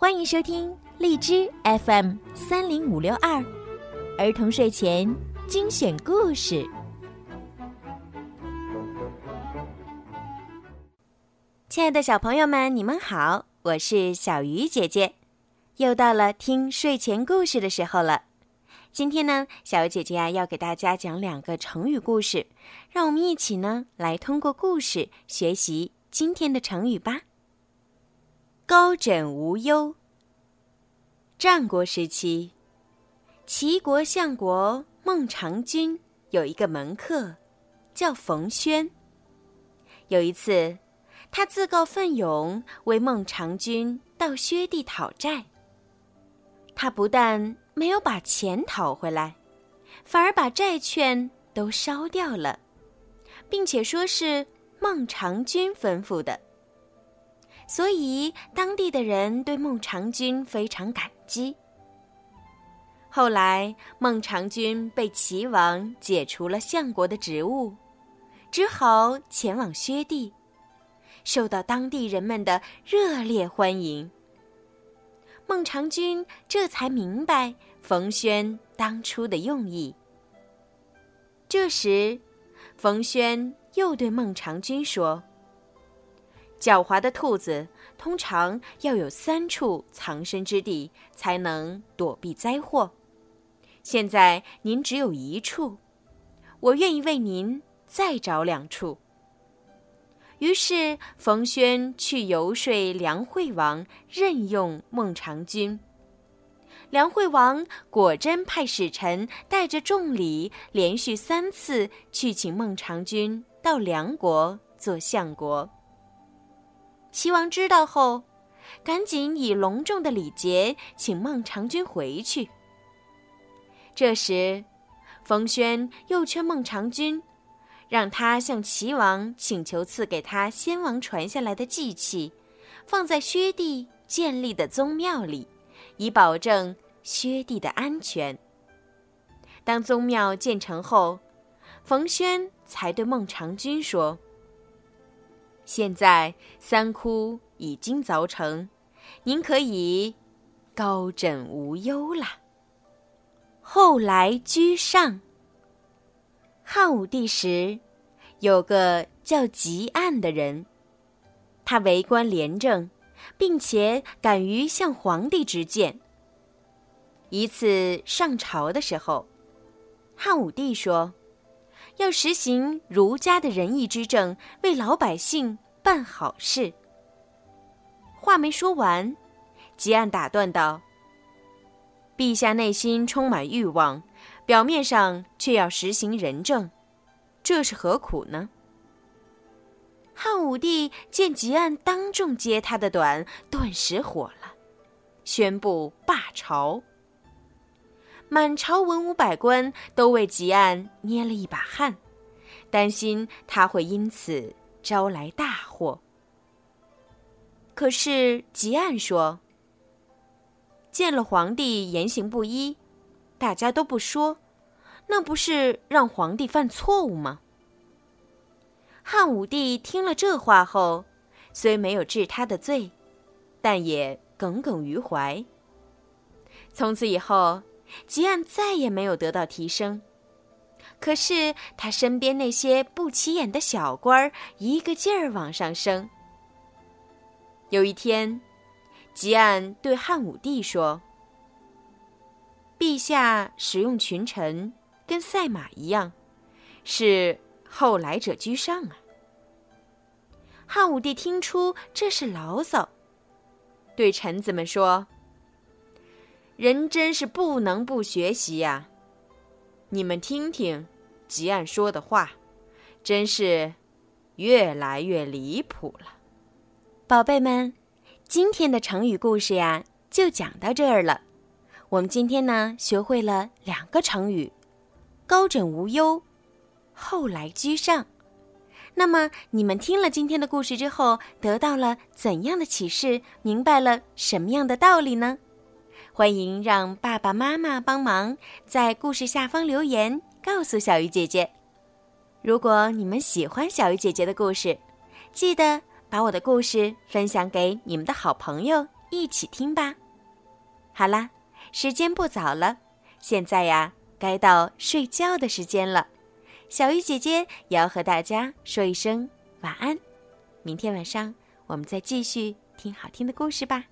欢迎收听荔枝 FM 三零五六二儿童睡前精选故事。亲爱的小朋友们，你们好，我是小鱼姐姐，又到了听睡前故事的时候了。今天呢，小鱼姐姐啊要给大家讲两个成语故事，让我们一起呢来通过故事学习今天的成语吧。高枕无忧。战国时期，齐国相国孟尝君有一个门客，叫冯轩。有一次，他自告奋勇为孟尝君到薛地讨债。他不但没有把钱讨回来，反而把债券都烧掉了，并且说是孟尝君吩咐的。所以当地的人对孟尝君非常感激。后来孟尝君被齐王解除了相国的职务，只好前往薛地，受到当地人们的热烈欢迎。孟尝君这才明白冯轩当初的用意。这时，冯轩又对孟尝君说：“狡猾的兔子通常要有三处藏身之地，才能躲避灾祸。现在您只有一处，我愿意为您再找两处。”于是，冯轩去游说梁惠王任用孟尝君。梁惠王果真派使臣带着重礼，连续三次去请孟尝君到梁国做相国。齐王知道后，赶紧以隆重的礼节请孟尝君回去。这时，冯轩又劝孟尝君。让他向齐王请求赐给他先王传下来的祭器，放在薛地建立的宗庙里，以保证薛地的安全。当宗庙建成后，冯轩才对孟尝君说：“现在三窟已经凿成，您可以高枕无忧了。”后来居上。汉武帝时，有个叫汲黯的人，他为官廉政，并且敢于向皇帝直谏。一次上朝的时候，汉武帝说：“要实行儒家的仁义之政，为老百姓办好事。”话没说完，汲黯打断道：“陛下内心充满欲望。”表面上却要实行仁政，这是何苦呢？汉武帝见汲黯当众揭他的短，顿时火了，宣布罢朝。满朝文武百官都为汲黯捏了一把汗，担心他会因此招来大祸。可是汲黯说：“见了皇帝言行不一。”大家都不说，那不是让皇帝犯错误吗？汉武帝听了这话后，虽没有治他的罪，但也耿耿于怀。从此以后，汲黯再也没有得到提升。可是他身边那些不起眼的小官儿，一个劲儿往上升。有一天，汲黯对汉武帝说。陛下使用群臣，跟赛马一样，是后来者居上啊。汉武帝听出这是牢骚，对臣子们说：“人真是不能不学习呀！你们听听，吉安说的话，真是越来越离谱了。”宝贝们，今天的成语故事呀，就讲到这儿了。我们今天呢，学会了两个成语：高枕无忧，后来居上。那么，你们听了今天的故事之后，得到了怎样的启示？明白了什么样的道理呢？欢迎让爸爸妈妈帮忙在故事下方留言，告诉小鱼姐姐。如果你们喜欢小鱼姐姐的故事，记得把我的故事分享给你们的好朋友。一起听吧。好啦，时间不早了，现在呀，该到睡觉的时间了。小鱼姐姐也要和大家说一声晚安。明天晚上我们再继续听好听的故事吧。